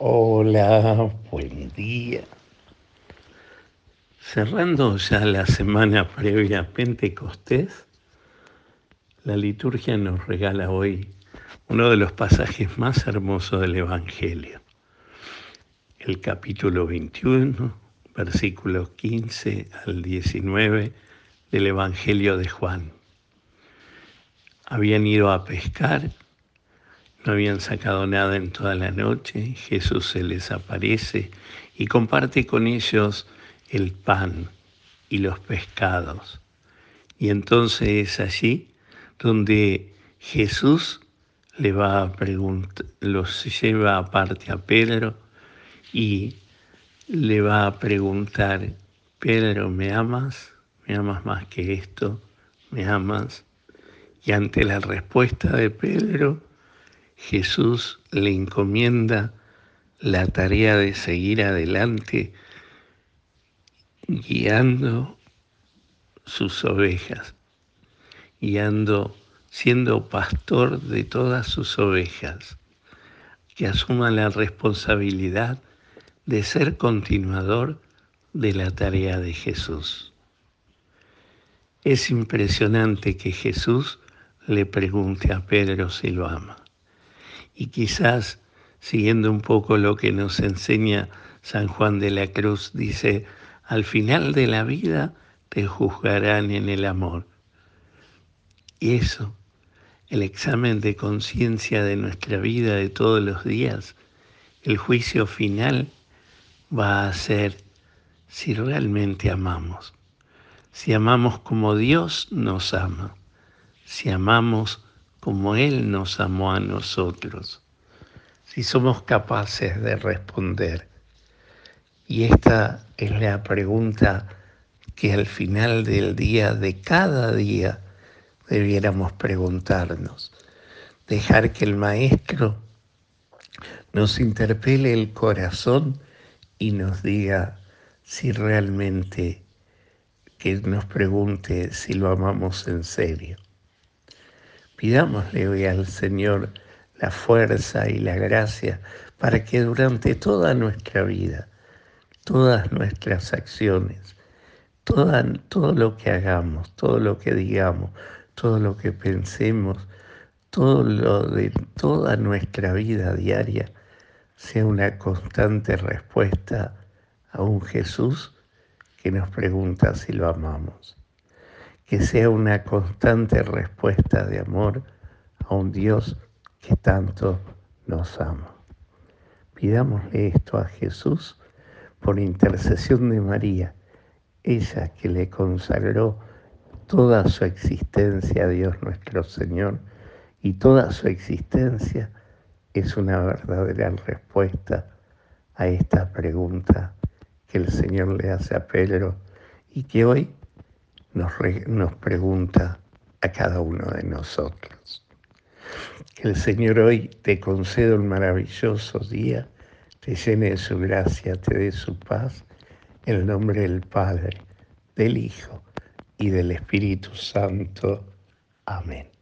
Hola, buen día. Cerrando ya la semana previa a Pentecostés, la liturgia nos regala hoy uno de los pasajes más hermosos del Evangelio. El capítulo 21, versículos 15 al 19 del Evangelio de Juan. Habían ido a pescar no habían sacado nada en toda la noche. Jesús se les aparece y comparte con ellos el pan y los pescados. Y entonces es allí donde Jesús le va a preguntar, los lleva aparte a Pedro y le va a preguntar, Pedro, ¿me amas? ¿Me amas más que esto? ¿Me amas? Y ante la respuesta de Pedro, Jesús le encomienda la tarea de seguir adelante guiando sus ovejas, guiando, siendo pastor de todas sus ovejas, que asuma la responsabilidad de ser continuador de la tarea de Jesús. Es impresionante que Jesús le pregunte a Pedro si lo ama y quizás siguiendo un poco lo que nos enseña San Juan de la Cruz, dice, al final de la vida te juzgarán en el amor. Y eso, el examen de conciencia de nuestra vida de todos los días, el juicio final va a ser si realmente amamos, si amamos como Dios nos ama, si amamos como Él nos amó a nosotros, si somos capaces de responder. Y esta es la pregunta que al final del día, de cada día, debiéramos preguntarnos. Dejar que el Maestro nos interpele el corazón y nos diga si realmente, que nos pregunte si lo amamos en serio. Pidámosle hoy al Señor la fuerza y la gracia para que durante toda nuestra vida, todas nuestras acciones, todo lo que hagamos, todo lo que digamos, todo lo que pensemos, todo lo de toda nuestra vida diaria sea una constante respuesta a un Jesús que nos pregunta si lo amamos que sea una constante respuesta de amor a un Dios que tanto nos ama. Pidámosle esto a Jesús por intercesión de María, ella que le consagró toda su existencia a Dios nuestro Señor y toda su existencia es una verdadera respuesta a esta pregunta que el Señor le hace a Pedro y que hoy nos, pregunta a cada uno de nosotros. Que el Señor hoy te conceda un maravilloso día, te llene de su gracia, te dé su paz, en el nombre del Padre, del Hijo y del Espíritu Santo. Amén.